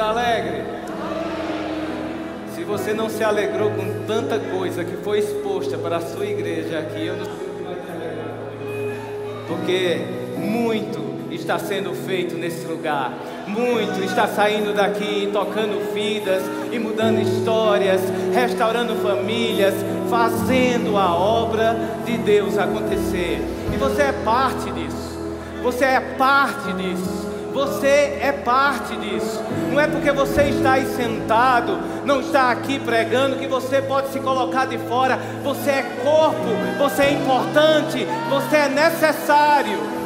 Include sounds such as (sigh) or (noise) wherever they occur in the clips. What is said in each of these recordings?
está alegre? Se você não se alegrou com tanta coisa que foi exposta para a sua igreja aqui, eu não sei vai. Porque muito está sendo feito nesse lugar. Muito está saindo daqui, tocando vidas e mudando histórias, restaurando famílias, fazendo a obra de Deus acontecer. E você é parte disso. Você é parte disso. Você é parte disso. Não é porque você está aí sentado, não está aqui pregando, que você pode se colocar de fora. Você é corpo, você é importante, você é necessário.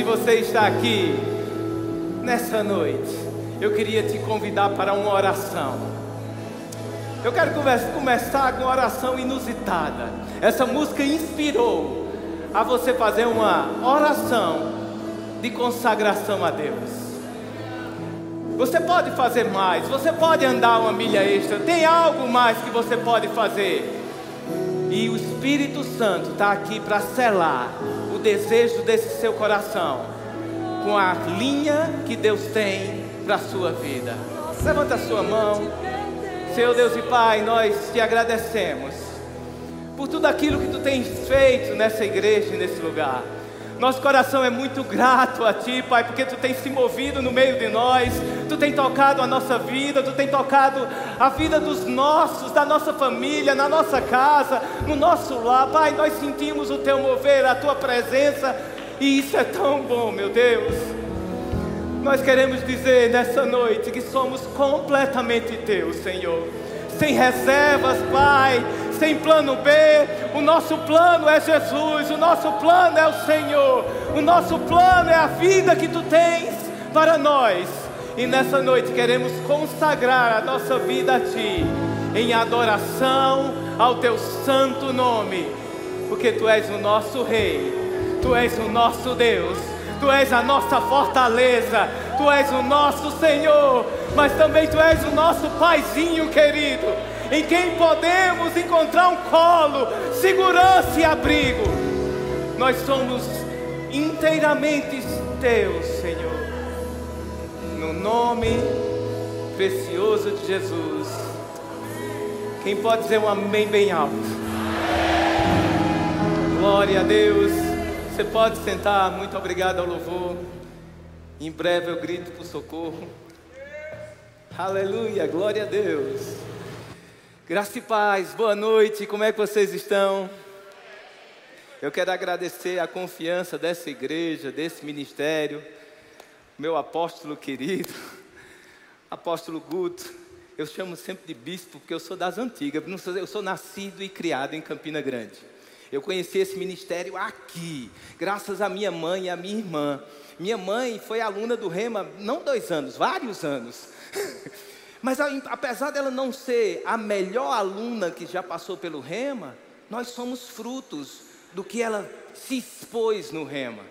se você está aqui nessa noite, eu queria te convidar para uma oração. Eu quero começar com uma oração inusitada. Essa música inspirou a você fazer uma oração de consagração a Deus. Você pode fazer mais, você pode andar uma milha extra, tem algo mais que você pode fazer. E o Espírito Santo está aqui para selar o desejo desse seu coração com a linha que Deus tem para a sua vida. Levanta a sua mão. Senhor Deus e Pai, nós te agradecemos por tudo aquilo que tu tens feito nessa igreja e nesse lugar. Nosso coração é muito grato a Ti, Pai, porque Tu tens se movido no meio de nós, Tu tens tocado a nossa vida, Tu tens tocado a vida dos nossos, da nossa família, na nossa casa, no nosso lar. Pai, nós sentimos o Teu mover, a Tua presença, e isso é tão bom, meu Deus. Nós queremos dizer nessa noite que somos completamente Teus, Senhor, sem reservas, Pai sem plano B. O nosso plano é Jesus, o nosso plano é o Senhor, o nosso plano é a vida que tu tens para nós. E nessa noite queremos consagrar a nossa vida a Ti, em adoração ao Teu santo nome, porque Tu és o nosso Rei, Tu és o nosso Deus, Tu és a nossa fortaleza, Tu és o nosso Senhor, mas também Tu és o nosso Paizinho querido em quem podemos encontrar um colo, segurança e abrigo. Nós somos inteiramente teus, Senhor. No nome precioso de Jesus. Quem pode dizer um amém bem alto? Glória a Deus. Você pode sentar. Muito obrigado ao louvor. Em breve eu grito por socorro. Aleluia, glória a Deus. Graça e paz, boa noite, como é que vocês estão? Eu quero agradecer a confiança dessa igreja, desse ministério, meu apóstolo querido, (laughs) apóstolo Guto. Eu chamo sempre de bispo porque eu sou das antigas, eu sou nascido e criado em Campina Grande. Eu conheci esse ministério aqui, graças à minha mãe e à minha irmã. Minha mãe foi aluna do Rema, não dois anos, vários anos. (laughs) Mas apesar dela não ser a melhor aluna que já passou pelo Rema, nós somos frutos do que ela se expôs no Rema.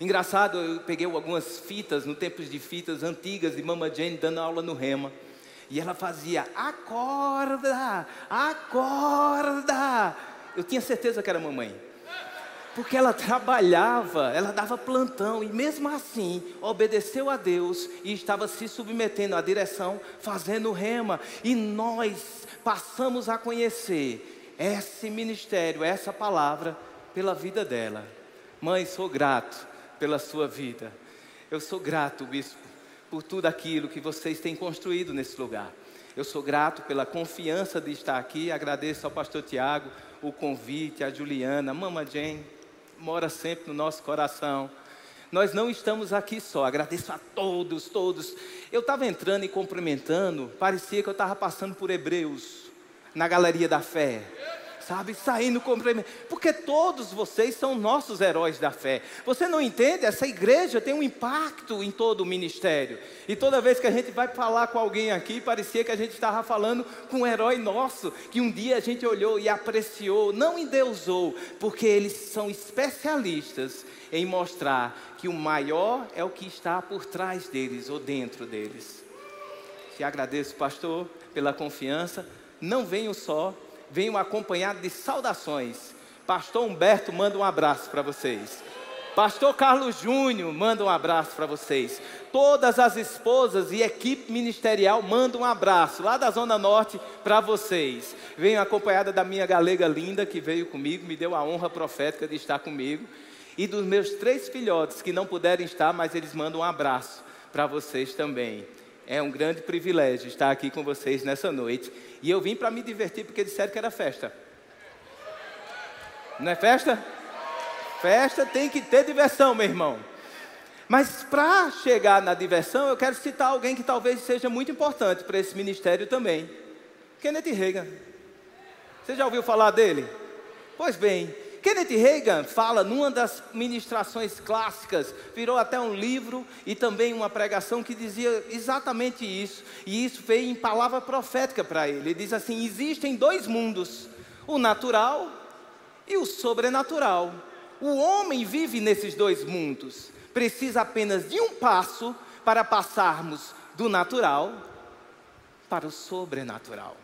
Engraçado, eu peguei algumas fitas, no tempo de fitas antigas, de Mama Jane dando aula no Rema. E ela fazia, acorda, acorda. Eu tinha certeza que era mamãe. Porque ela trabalhava, ela dava plantão e mesmo assim obedeceu a Deus e estava se submetendo à direção, fazendo rema. E nós passamos a conhecer esse ministério, essa palavra, pela vida dela. Mãe, sou grato pela sua vida. Eu sou grato, bispo, por tudo aquilo que vocês têm construído nesse lugar. Eu sou grato pela confiança de estar aqui. Agradeço ao pastor Tiago o convite, a Juliana, a Mama Jane mora sempre no nosso coração. Nós não estamos aqui só, agradeço a todos, todos. Eu estava entrando e cumprimentando, parecia que eu estava passando por Hebreus, na galeria da fé sabe? Saindo complemento. Porque todos vocês são nossos heróis da fé. Você não entende? Essa igreja tem um impacto em todo o ministério. E toda vez que a gente vai falar com alguém aqui, parecia que a gente estava falando com um herói nosso, que um dia a gente olhou e apreciou, não endeusou, porque eles são especialistas em mostrar que o maior é o que está por trás deles ou dentro deles. Te agradeço, pastor, pela confiança. Não venho só, venho acompanhado de saudações. Pastor Humberto manda um abraço para vocês. Pastor Carlos Júnior manda um abraço para vocês. Todas as esposas e equipe ministerial mandam um abraço lá da Zona Norte para vocês. Venho acompanhada da minha galega linda que veio comigo, me deu a honra profética de estar comigo. E dos meus três filhotes que não puderem estar, mas eles mandam um abraço para vocês também. É um grande privilégio estar aqui com vocês nessa noite. E eu vim para me divertir porque disseram que era festa. Não é festa? Festa tem que ter diversão, meu irmão. Mas para chegar na diversão, eu quero citar alguém que talvez seja muito importante para esse ministério também. Kenneth Reagan. Você já ouviu falar dele? Pois bem, Kenneth Reagan fala numa das ministrações clássicas, virou até um livro e também uma pregação que dizia exatamente isso. E isso veio em palavra profética para ele. Ele diz assim: existem dois mundos, o natural e o sobrenatural. O homem vive nesses dois mundos. Precisa apenas de um passo para passarmos do natural para o sobrenatural.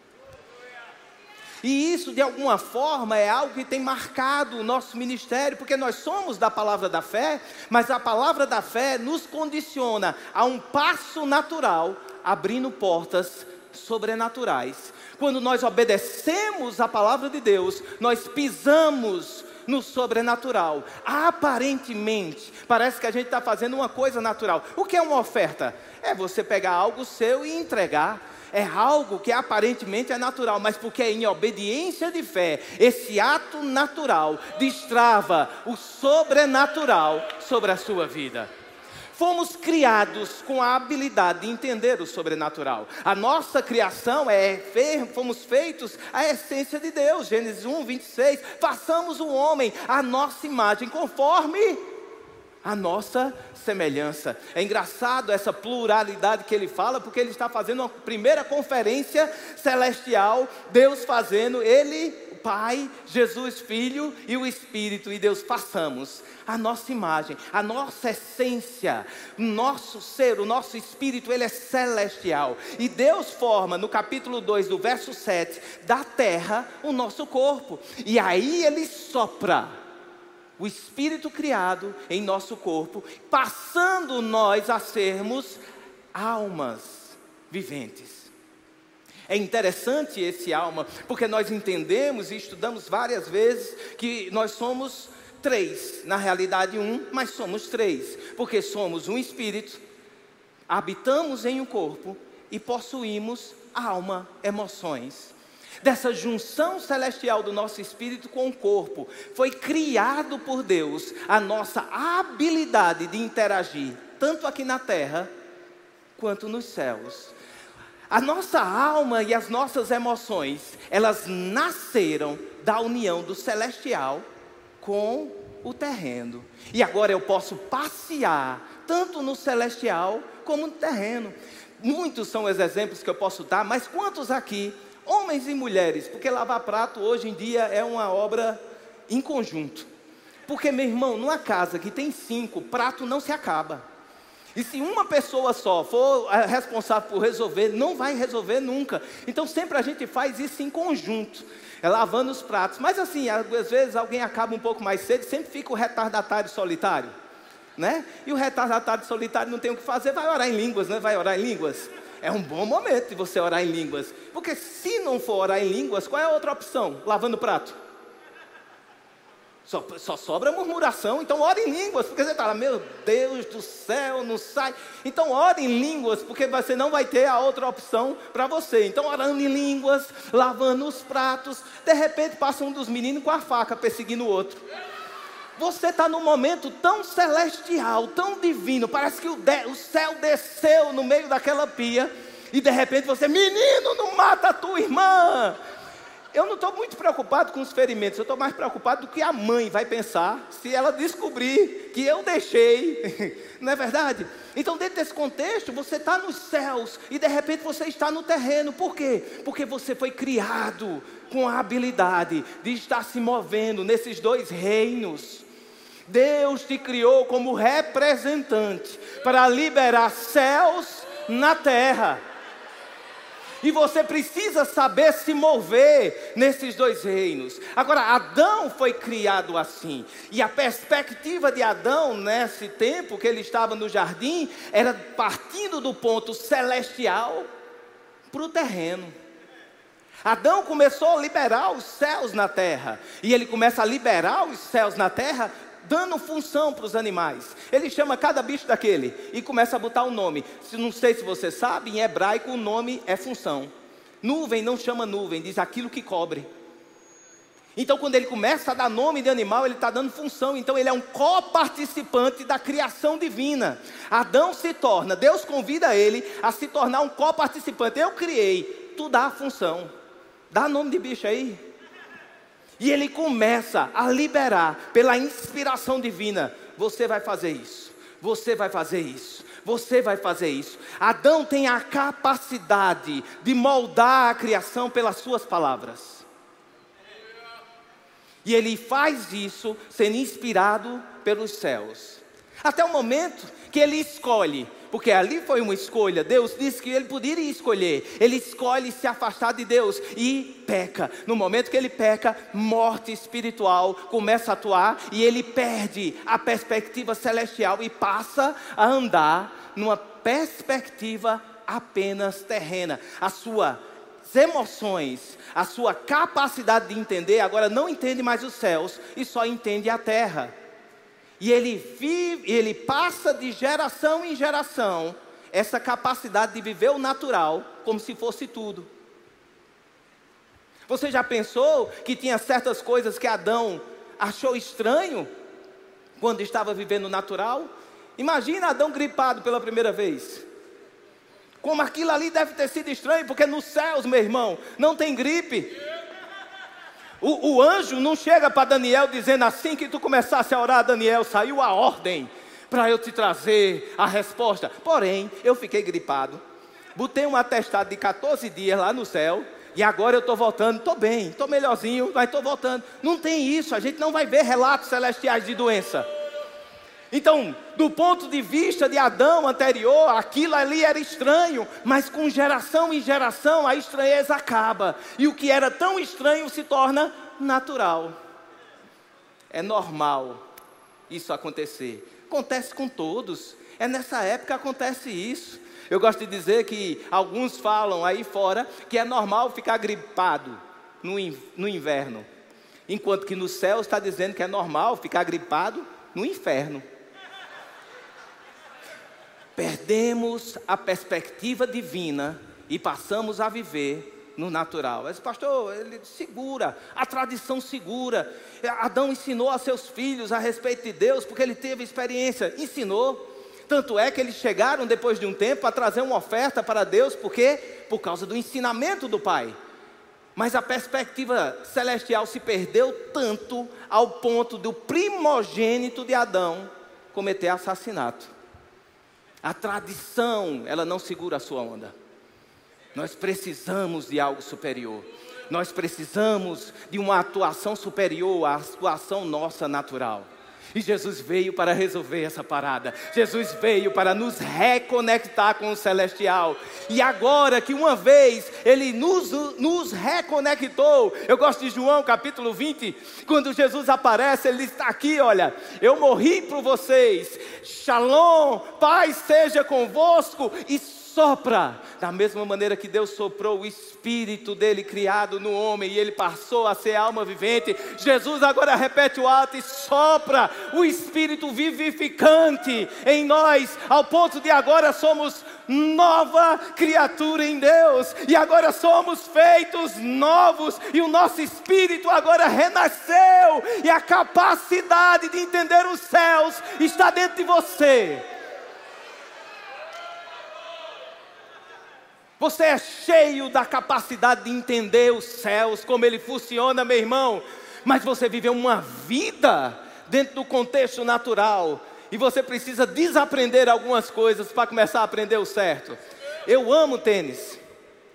E isso, de alguma forma, é algo que tem marcado o nosso ministério, porque nós somos da palavra da fé, mas a palavra da fé nos condiciona a um passo natural, abrindo portas sobrenaturais. Quando nós obedecemos a palavra de Deus, nós pisamos no sobrenatural. Aparentemente, parece que a gente está fazendo uma coisa natural. O que é uma oferta? É você pegar algo seu e entregar. É algo que aparentemente é natural, mas porque é em obediência de fé, esse ato natural destrava o sobrenatural sobre a sua vida. Fomos criados com a habilidade de entender o sobrenatural. A nossa criação é, fomos feitos a essência de Deus. Gênesis 1, 26. Façamos o homem a nossa imagem, conforme a nossa semelhança. É engraçado essa pluralidade que ele fala, porque ele está fazendo uma primeira conferência celestial, Deus fazendo, ele, Pai, Jesus Filho e o Espírito, e Deus façamos a nossa imagem, a nossa essência, o nosso ser, o nosso espírito, ele é celestial. E Deus forma, no capítulo 2, do verso 7, da terra o nosso corpo. E aí ele sopra o espírito criado em nosso corpo, passando nós a sermos almas viventes. É interessante esse alma, porque nós entendemos e estudamos várias vezes que nós somos três, na realidade um, mas somos três, porque somos um espírito, habitamos em um corpo e possuímos alma, emoções. Dessa junção celestial do nosso espírito com o corpo, foi criado por Deus a nossa habilidade de interagir, tanto aqui na terra quanto nos céus. A nossa alma e as nossas emoções, elas nasceram da união do celestial com o terreno. E agora eu posso passear tanto no celestial como no terreno. Muitos são os exemplos que eu posso dar, mas quantos aqui, homens e mulheres, porque lavar prato hoje em dia é uma obra em conjunto. Porque, meu irmão, numa casa que tem cinco, prato não se acaba. E se uma pessoa só for responsável por resolver, não vai resolver nunca. Então sempre a gente faz isso em conjunto é lavando os pratos. Mas assim, às vezes alguém acaba um pouco mais cedo, sempre fica o retardatário solitário, né? E o retardatário solitário não tem o que fazer, vai orar em línguas, né? Vai orar em línguas. É um bom momento de você orar em línguas. Porque se não for orar em línguas, qual é a outra opção? Lavando prato. Só, só, sobra murmuração, então ore em línguas, porque você lá, meu Deus do céu, não sai. Então ore em línguas, porque você não vai ter a outra opção para você. Então orando em línguas, lavando os pratos, de repente passa um dos meninos com a faca perseguindo o outro. Você está num momento tão celestial, tão divino, parece que o, de, o céu desceu no meio daquela pia, e de repente você, menino, não mata a tua irmã eu não estou muito preocupado com os ferimentos, eu estou mais preocupado do que a mãe vai pensar se ela descobrir que eu deixei, (laughs) não é verdade? Então, dentro desse contexto, você está nos céus e de repente você está no terreno, por quê? Porque você foi criado com a habilidade de estar se movendo nesses dois reinos. Deus te criou como representante para liberar céus na terra. E você precisa saber se mover nesses dois reinos. Agora, Adão foi criado assim. E a perspectiva de Adão nesse tempo que ele estava no jardim era partindo do ponto celestial para o terreno. Adão começou a liberar os céus na terra. E ele começa a liberar os céus na terra dando função para os animais. Ele chama cada bicho daquele e começa a botar o um nome. Não sei se você sabe, em hebraico o nome é função. Nuvem não chama nuvem, diz aquilo que cobre. Então, quando ele começa a dar nome de animal, ele está dando função. Então, ele é um coparticipante da criação divina. Adão se torna, Deus convida ele a se tornar um coparticipante. Eu criei, tu dá a função. Dá nome de bicho aí. E ele começa a liberar, pela inspiração divina: você vai fazer isso, você vai fazer isso, você vai fazer isso. Adão tem a capacidade de moldar a criação pelas suas palavras. E ele faz isso sendo inspirado pelos céus. Até o momento que ele escolhe porque ali foi uma escolha. Deus disse que ele poderia escolher. Ele escolhe se afastar de Deus e peca. No momento que ele peca, morte espiritual começa a atuar e ele perde a perspectiva celestial e passa a andar numa perspectiva apenas terrena. A sua emoções, a sua capacidade de entender, agora não entende mais os céus e só entende a terra. E ele vive, ele passa de geração em geração essa capacidade de viver o natural como se fosse tudo. Você já pensou que tinha certas coisas que Adão achou estranho quando estava vivendo o natural? Imagina Adão gripado pela primeira vez. Como aquilo ali deve ter sido estranho, porque nos céus, meu irmão, não tem gripe. O, o anjo não chega para Daniel dizendo assim que tu começasse a orar, Daniel, saiu a ordem para eu te trazer a resposta. Porém, eu fiquei gripado. Botei um atestado de 14 dias lá no céu. E agora eu estou voltando, estou bem, estou melhorzinho, mas estou voltando. Não tem isso, a gente não vai ver relatos celestiais de doença. Então, do ponto de vista de Adão anterior, aquilo ali era estranho, mas com geração em geração a estranheza acaba, e o que era tão estranho se torna natural. É normal isso acontecer. Acontece com todos. É nessa época que acontece isso. Eu gosto de dizer que alguns falam aí fora que é normal ficar gripado no, no inverno, enquanto que no céu está dizendo que é normal ficar gripado no inferno perdemos a perspectiva divina e passamos a viver no natural. Mas, pastor, ele segura, a tradição segura. Adão ensinou a seus filhos a respeito de Deus, porque ele teve experiência. Ensinou. Tanto é que eles chegaram depois de um tempo a trazer uma oferta para Deus, porque por causa do ensinamento do pai. Mas a perspectiva celestial se perdeu tanto ao ponto do primogênito de Adão cometer assassinato. A tradição, ela não segura a sua onda. Nós precisamos de algo superior. Nós precisamos de uma atuação superior à atuação nossa natural. E Jesus veio para resolver essa parada. Jesus veio para nos reconectar com o celestial. E agora que uma vez Ele nos, nos reconectou, eu gosto de João capítulo 20, quando Jesus aparece, Ele está aqui: olha, eu morri por vocês. Shalom, paz seja convosco. E sopra, da mesma maneira que Deus soprou o espírito dele criado no homem e ele passou a ser alma vivente. Jesus agora repete o ato e sopra o espírito vivificante em nós, ao ponto de agora somos nova criatura em Deus e agora somos feitos novos e o nosso espírito agora renasceu e a capacidade de entender os céus está dentro de você. Você é cheio da capacidade de entender os céus, como ele funciona, meu irmão. Mas você viveu uma vida dentro do contexto natural. E você precisa desaprender algumas coisas para começar a aprender o certo. Eu amo tênis.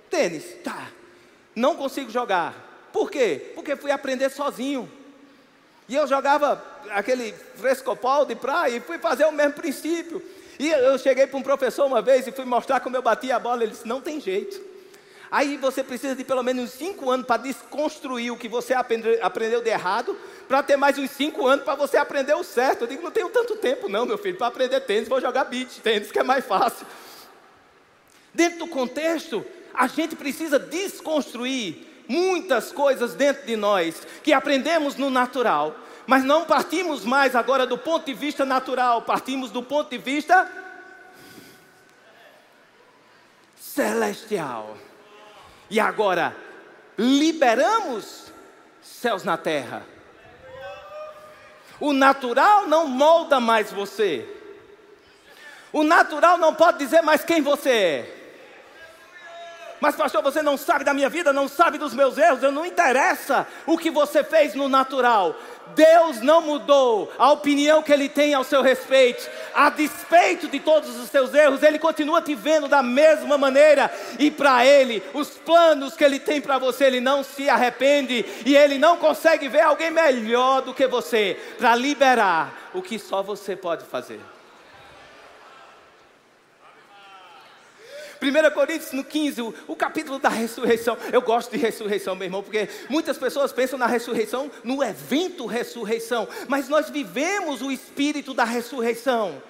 Tênis, tá. Não consigo jogar. Por quê? Porque fui aprender sozinho. E eu jogava aquele frescopol de praia e fui fazer o mesmo princípio. E eu cheguei para um professor uma vez e fui mostrar como eu batia a bola. Ele disse: Não tem jeito. Aí você precisa de pelo menos cinco anos para desconstruir o que você aprendeu de errado, para ter mais uns cinco anos para você aprender o certo. Eu digo, não tenho tanto tempo não, meu filho, para aprender tênis, vou jogar beach tênis, que é mais fácil. Dentro do contexto, a gente precisa desconstruir muitas coisas dentro de nós que aprendemos no natural, mas não partimos mais agora do ponto de vista natural, partimos do ponto de vista celestial. E agora, liberamos céus na terra. O natural não molda mais você. O natural não pode dizer mais quem você é. Mas, pastor, você não sabe da minha vida, não sabe dos meus erros, eu não interessa o que você fez no natural. Deus não mudou a opinião que Ele tem ao seu respeito, a despeito de todos os seus erros, Ele continua te vendo da mesma maneira, e para Ele, os planos que Ele tem para você, Ele não se arrepende, e Ele não consegue ver alguém melhor do que você, para liberar o que só você pode fazer. 1 Coríntios no 15, o, o, capítulo da ressurreição. Eu gosto de ressurreição, meu irmão, porque muitas pessoas pensam na ressurreição, no evento ressurreição, mas nós vivemos o espírito da ressurreição.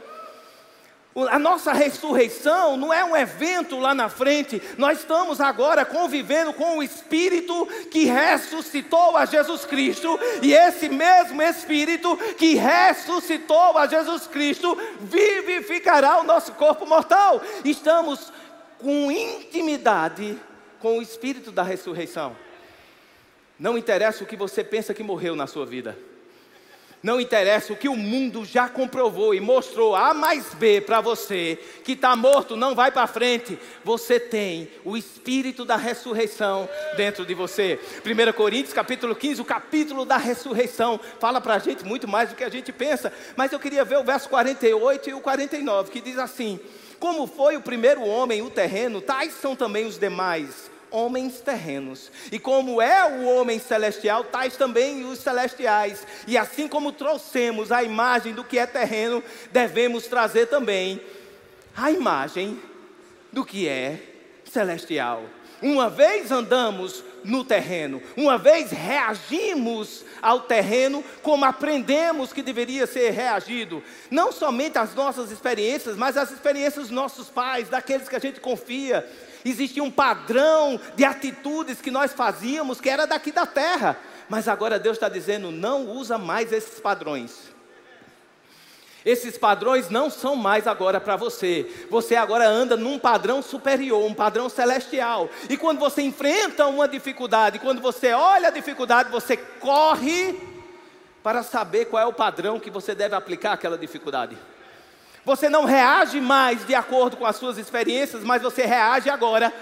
A nossa ressurreição não é um evento lá na frente, nós estamos agora convivendo com o Espírito que ressuscitou a Jesus Cristo, e esse mesmo Espírito que ressuscitou a Jesus Cristo vivificará o nosso corpo mortal. Estamos com intimidade com o Espírito da ressurreição. Não interessa o que você pensa que morreu na sua vida. Não interessa o que o mundo já comprovou e mostrou A mais B para você, que está morto, não vai para frente. Você tem o Espírito da ressurreição dentro de você. 1 Coríntios capítulo 15, o capítulo da ressurreição, fala para a gente muito mais do que a gente pensa. Mas eu queria ver o verso 48 e o 49, que diz assim: como foi o primeiro homem, o terreno, tais são também os demais homens terrenos. E como é o homem celestial, tais também os celestiais. E assim como trouxemos a imagem do que é terreno, devemos trazer também a imagem do que é celestial. Uma vez andamos no terreno, uma vez reagimos ao terreno como aprendemos que deveria ser reagido, não somente as nossas experiências, mas as experiências dos nossos pais, daqueles que a gente confia. Existia um padrão de atitudes que nós fazíamos que era daqui da terra, mas agora Deus está dizendo: não usa mais esses padrões. Esses padrões não são mais agora para você. Você agora anda num padrão superior, um padrão celestial. E quando você enfrenta uma dificuldade, quando você olha a dificuldade, você corre para saber qual é o padrão que você deve aplicar àquela dificuldade. Você não reage mais de acordo com as suas experiências, mas você reage agora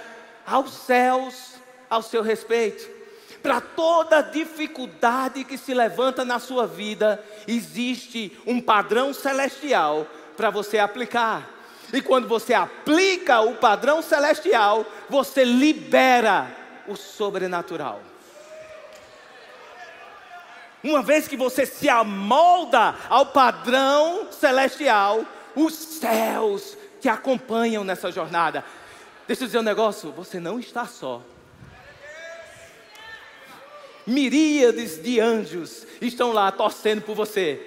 aos céus, ao seu respeito para toda dificuldade que se levanta na sua vida, existe um padrão celestial para você aplicar. E quando você aplica o padrão celestial, você libera o sobrenatural. Uma vez que você se amolda ao padrão celestial, os céus te acompanham nessa jornada. Deixa eu dizer um negócio: você não está só miríades de anjos estão lá torcendo por você,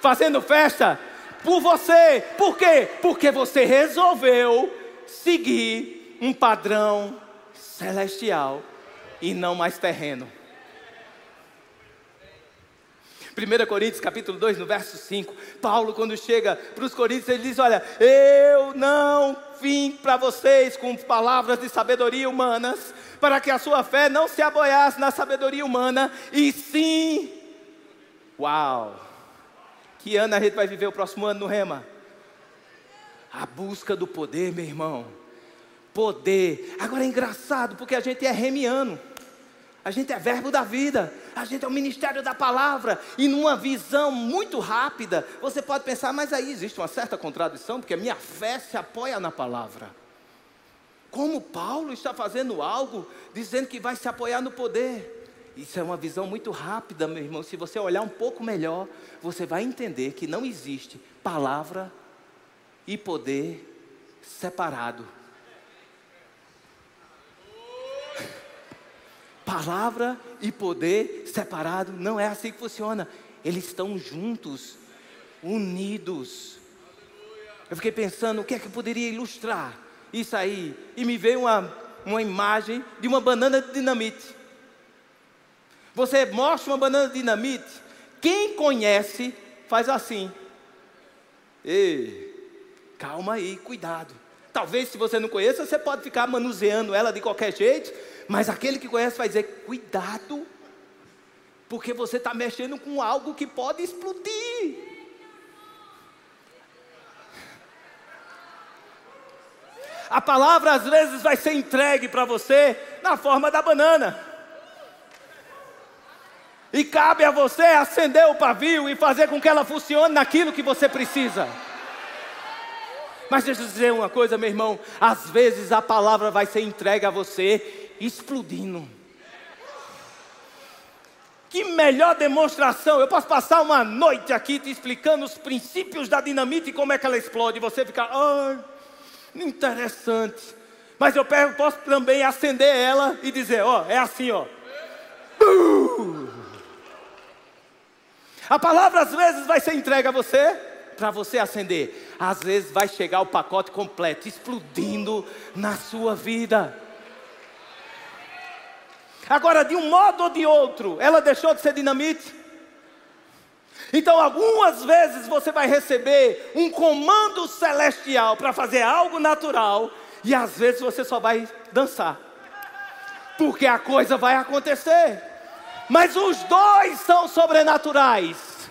fazendo festa por você. Por quê? Porque você resolveu seguir um padrão celestial e não mais terreno. 1 Coríntios capítulo 2, no verso 5, Paulo quando chega para os Coríntios, ele diz, olha, eu não vim para vocês com palavras de sabedoria humanas, para que a sua fé não se aboiasse na sabedoria humana, e sim, uau, que ano a gente vai viver o próximo ano no Rema? A busca do poder, meu irmão, poder, agora é engraçado, porque a gente é remiano, a gente é verbo da vida, a gente é o ministério da palavra, e numa visão muito rápida, você pode pensar, mas aí existe uma certa contradição, porque a minha fé se apoia na palavra. Como Paulo está fazendo algo, dizendo que vai se apoiar no poder. Isso é uma visão muito rápida, meu irmão. Se você olhar um pouco melhor, você vai entender que não existe palavra e poder separado Palavra e poder separado não é assim que funciona. Eles estão juntos, unidos. Eu fiquei pensando o que é que poderia ilustrar isso aí. E me veio uma, uma imagem de uma banana de dinamite. Você mostra uma banana de dinamite, quem conhece faz assim. Ei, calma aí, cuidado. Talvez se você não conheça, você pode ficar manuseando ela de qualquer jeito, mas aquele que conhece vai dizer: cuidado, porque você está mexendo com algo que pode explodir. A palavra às vezes vai ser entregue para você na forma da banana. E cabe a você acender o pavio e fazer com que ela funcione naquilo que você precisa. Mas deixa eu dizer uma coisa, meu irmão: às vezes a palavra vai ser entregue a você explodindo. Que melhor demonstração! Eu posso passar uma noite aqui te explicando os princípios da dinamite e como é que ela explode. E você fica, ah, interessante. Mas eu posso também acender ela e dizer, ó, é assim, ó. A palavra às vezes vai ser entregue a você para você acender. Às vezes vai chegar o pacote completo, explodindo na sua vida. Agora, de um modo ou de outro, ela deixou de ser dinamite. Então, algumas vezes você vai receber um comando celestial para fazer algo natural, e às vezes você só vai dançar, porque a coisa vai acontecer. Mas os dois são sobrenaturais.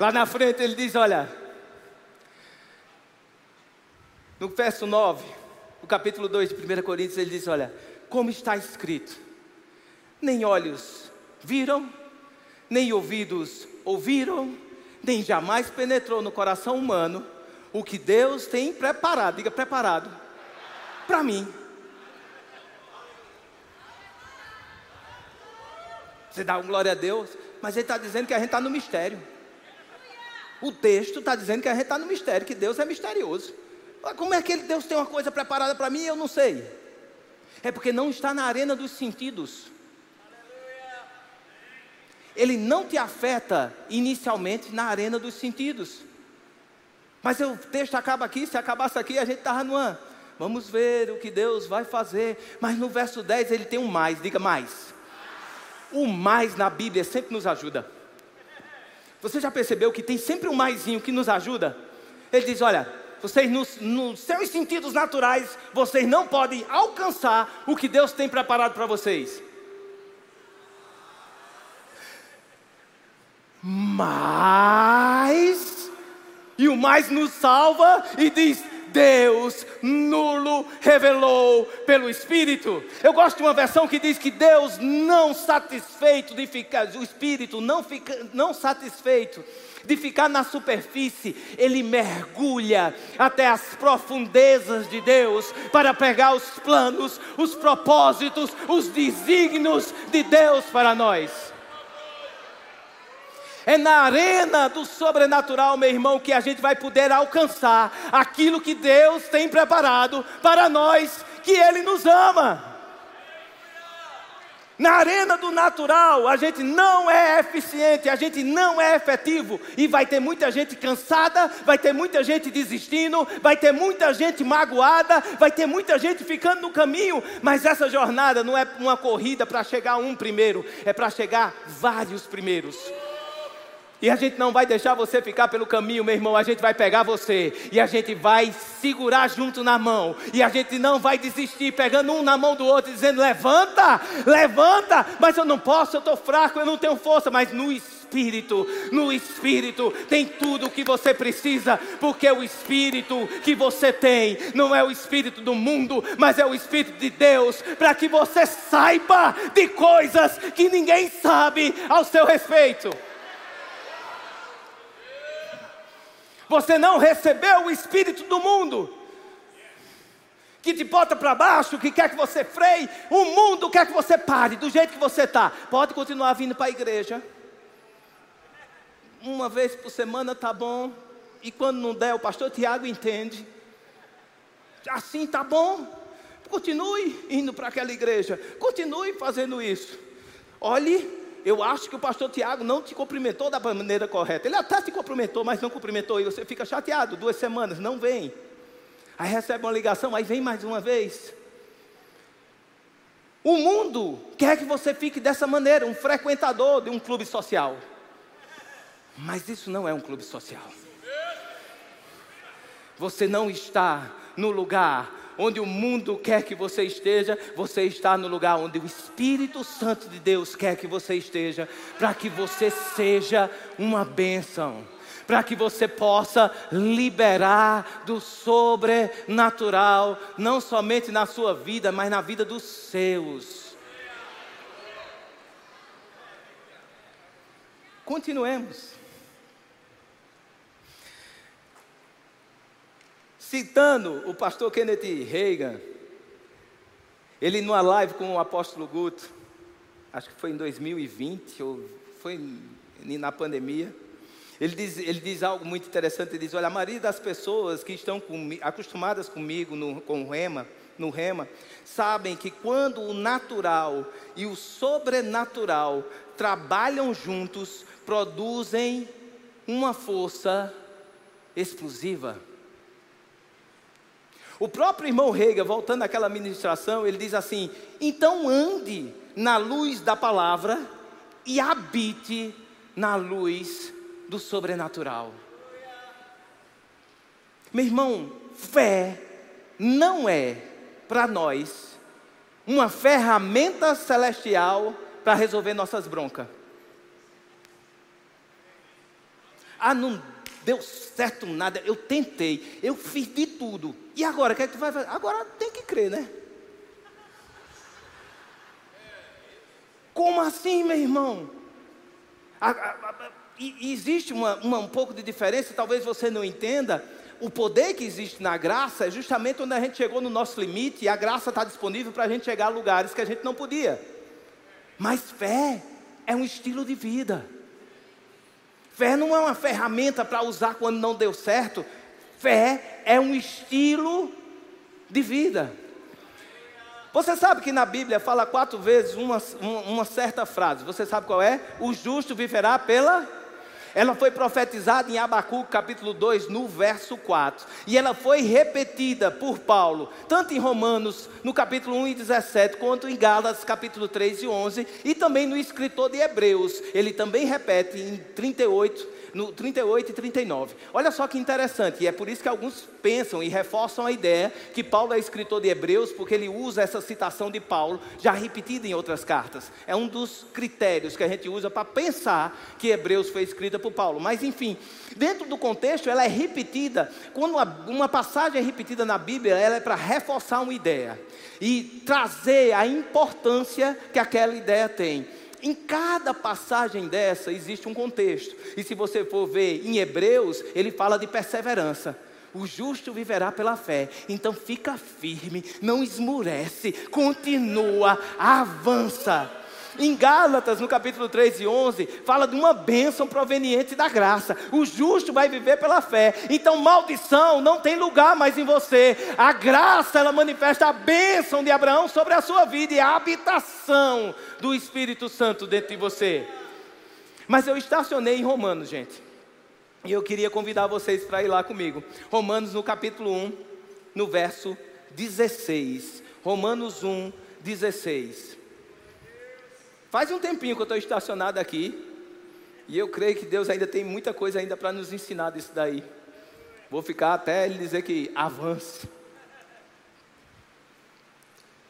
Lá na frente ele diz: Olha, no verso 9, no capítulo 2 de 1 Coríntios, ele diz: Olha, como está escrito, nem olhos viram, nem ouvidos ouviram, nem jamais penetrou no coração humano o que Deus tem preparado, diga preparado, para mim. Você dá um glória a Deus, mas ele está dizendo que a gente está no mistério. O texto está dizendo que a gente está no mistério, que Deus é misterioso. Como é que Deus tem uma coisa preparada para mim? Eu não sei. É porque não está na arena dos sentidos. Ele não te afeta inicialmente na arena dos sentidos. Mas o texto acaba aqui, se acabasse aqui, a gente estava numa. Vamos ver o que Deus vai fazer. Mas no verso 10 ele tem um mais, diga mais. O mais na Bíblia sempre nos ajuda. Você já percebeu que tem sempre um maisinho que nos ajuda? Ele diz: olha, vocês nos, nos seus sentidos naturais, vocês não podem alcançar o que Deus tem preparado para vocês. Mas, e o mais nos salva e diz: Deus nulo revelou pelo Espírito. Eu gosto de uma versão que diz que Deus não satisfeito de ficar, o Espírito não, fica, não satisfeito de ficar na superfície, ele mergulha até as profundezas de Deus para pegar os planos, os propósitos, os desígnios de Deus para nós. É na arena do sobrenatural, meu irmão, que a gente vai poder alcançar aquilo que Deus tem preparado para nós, que Ele nos ama. Na arena do natural, a gente não é eficiente, a gente não é efetivo, e vai ter muita gente cansada, vai ter muita gente desistindo, vai ter muita gente magoada, vai ter muita gente ficando no caminho, mas essa jornada não é uma corrida para chegar um primeiro, é para chegar vários primeiros. E a gente não vai deixar você ficar pelo caminho, meu irmão. A gente vai pegar você e a gente vai segurar junto na mão. E a gente não vai desistir, pegando um na mão do outro, dizendo: levanta, levanta. Mas eu não posso, eu estou fraco, eu não tenho força. Mas no Espírito, no Espírito tem tudo o que você precisa, porque o Espírito que você tem não é o Espírito do mundo, mas é o Espírito de Deus, para que você saiba de coisas que ninguém sabe ao seu respeito. Você não recebeu o espírito do mundo, que te bota para baixo, que quer que você freie. O mundo quer que você pare do jeito que você está. Pode continuar vindo para a igreja. uma vez por semana tá bom, e quando não der, o pastor Tiago entende. Assim tá bom. Continue indo para aquela igreja, continue fazendo isso. Olhe, eu acho que o pastor Tiago não te cumprimentou da maneira correta. Ele até te cumprimentou, mas não cumprimentou, e você fica chateado. Duas semanas, não vem. Aí recebe uma ligação, aí vem mais uma vez. O mundo quer que você fique dessa maneira, um frequentador de um clube social. Mas isso não é um clube social. Você não está no lugar onde o mundo quer que você esteja, você está no lugar onde o Espírito Santo de Deus quer que você esteja, para que você seja uma bênção para que você possa liberar do sobrenatural, não somente na sua vida, mas na vida dos seus. Continuemos. Citando o pastor Kenneth Reagan, ele numa live com o apóstolo Guto, acho que foi em 2020, ou foi na pandemia, ele diz, ele diz algo muito interessante, ele diz, olha, a maioria das pessoas que estão acostumadas comigo no, com rema, no rema, sabem que quando o natural e o sobrenatural trabalham juntos, produzem uma força explosiva. O próprio irmão Rega, voltando àquela ministração, ele diz assim: então ande na luz da palavra e habite na luz do sobrenatural. Meu irmão, fé não é para nós uma ferramenta celestial para resolver nossas broncas. Ah, não deu certo nada, eu tentei, eu fiz de tudo. E agora, o que é que tu vai fazer? Agora tem que crer, né? Como assim, meu irmão? A, a, a, existe uma, uma, um pouco de diferença, talvez você não entenda. O poder que existe na graça é justamente quando a gente chegou no nosso limite e a graça está disponível para a gente chegar a lugares que a gente não podia. Mas fé é um estilo de vida. Fé não é uma ferramenta para usar quando não deu certo. Fé é um estilo de vida. Você sabe que na Bíblia fala quatro vezes uma, uma, certa frase. Você sabe qual é? O justo viverá pela ela foi profetizada em Abacuque capítulo 2, no verso 4. E ela foi repetida por Paulo, tanto em Romanos, no capítulo 1 e 17, quanto em Gálatas, capítulo 3 e 11, e também no escritor de Hebreus. Ele também repete em 38, no 38 e 39. Olha só que interessante, e é por isso que alguns pensam e reforçam a ideia que Paulo é escritor de Hebreus, porque ele usa essa citação de Paulo, já repetida em outras cartas. É um dos critérios que a gente usa para pensar que Hebreus foi escrita por Paulo. Mas enfim, dentro do contexto, ela é repetida. Quando uma passagem é repetida na Bíblia, ela é para reforçar uma ideia e trazer a importância que aquela ideia tem. Em cada passagem dessa existe um contexto. E se você for ver em Hebreus, ele fala de perseverança. O justo viverá pela fé. Então fica firme, não esmurece, continua, avança. Em Gálatas, no capítulo 3 e 11, fala de uma bênção proveniente da graça. O justo vai viver pela fé. Então, maldição não tem lugar mais em você. A graça, ela manifesta a bênção de Abraão sobre a sua vida e a habitação do Espírito Santo dentro de você. Mas eu estacionei em Romanos, gente. E eu queria convidar vocês para ir lá comigo. Romanos, no capítulo 1, no verso 16. Romanos 1, 16. Faz um tempinho que eu estou estacionado aqui. E eu creio que Deus ainda tem muita coisa ainda para nos ensinar disso daí. Vou ficar até ele dizer que avance.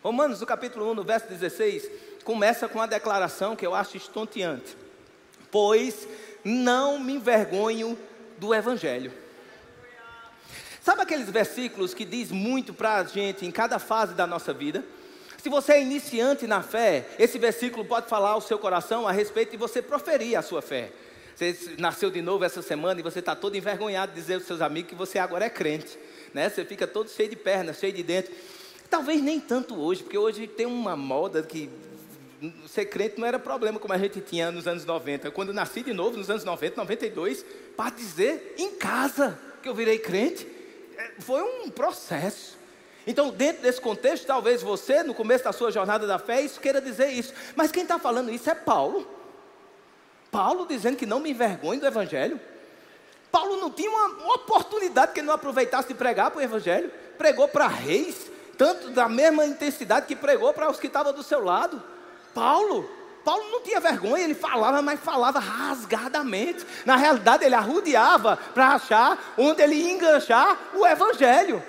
Romanos, no capítulo 1, no verso 16, começa com uma declaração que eu acho estonteante. Pois não me envergonho do Evangelho. Sabe aqueles versículos que diz muito para a gente em cada fase da nossa vida? Se você é iniciante na fé, esse versículo pode falar ao seu coração a respeito de você proferir a sua fé. Você nasceu de novo essa semana e você está todo envergonhado de dizer aos seus amigos que você agora é crente. Né? Você fica todo cheio de pernas, cheio de dentro. Talvez nem tanto hoje, porque hoje tem uma moda que ser crente não era problema como a gente tinha nos anos 90. Quando eu nasci de novo, nos anos 90, 92, para dizer em casa que eu virei crente, é, foi um processo. Então, dentro desse contexto, talvez você, no começo da sua jornada da fé, isso queira dizer isso. Mas quem está falando isso é Paulo. Paulo dizendo que não me envergonhe do Evangelho. Paulo não tinha uma, uma oportunidade que ele não aproveitasse de pregar para o Evangelho. Pregou para reis, tanto da mesma intensidade que pregou para os que estavam do seu lado. Paulo, Paulo não tinha vergonha, ele falava, mas falava rasgadamente. Na realidade, ele arrudeava para achar onde ele ia enganchar o Evangelho.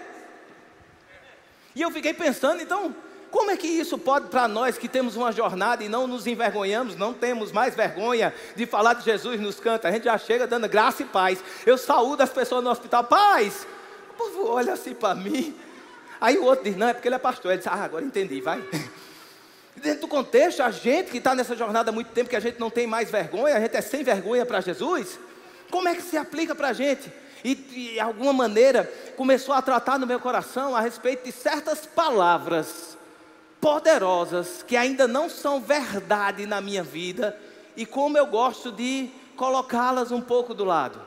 E eu fiquei pensando, então, como é que isso pode para nós que temos uma jornada e não nos envergonhamos, não temos mais vergonha de falar de Jesus nos canta, a gente já chega dando graça e paz. Eu saúdo as pessoas no hospital, paz. O povo olha assim para mim. Aí o outro diz, não, é porque ele é pastor. Ele diz, ah, agora entendi, vai. (laughs) Dentro do contexto, a gente que está nessa jornada há muito tempo, que a gente não tem mais vergonha, a gente é sem vergonha para Jesus, como é que se aplica para a gente? E de alguma maneira começou a tratar no meu coração a respeito de certas palavras poderosas que ainda não são verdade na minha vida e como eu gosto de colocá-las um pouco do lado.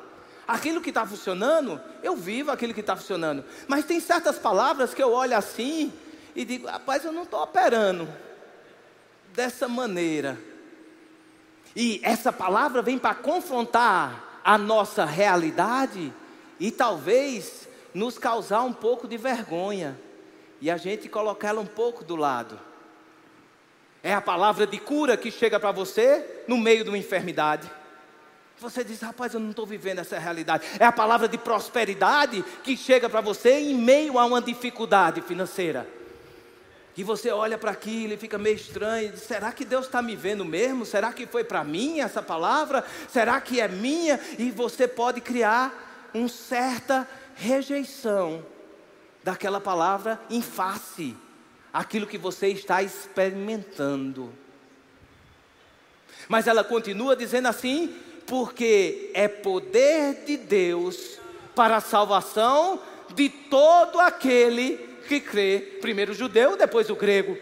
Aquilo que está funcionando, eu vivo aquilo que está funcionando. Mas tem certas palavras que eu olho assim e digo, rapaz, eu não estou operando dessa maneira. E essa palavra vem para confrontar a nossa realidade e talvez nos causar um pouco de vergonha e a gente coloca ela um pouco do lado. É a palavra de cura que chega para você no meio de uma enfermidade. Você diz, rapaz, eu não estou vivendo essa realidade. É a palavra de prosperidade que chega para você em meio a uma dificuldade financeira. E você olha para aquilo e fica meio estranho. Diz, Será que Deus está me vendo mesmo? Será que foi para mim essa palavra? Será que é minha? E você pode criar uma certa rejeição daquela palavra em face aquilo que você está experimentando. Mas ela continua dizendo assim: porque é poder de Deus para a salvação de todo aquele que crê, primeiro o judeu, depois o grego.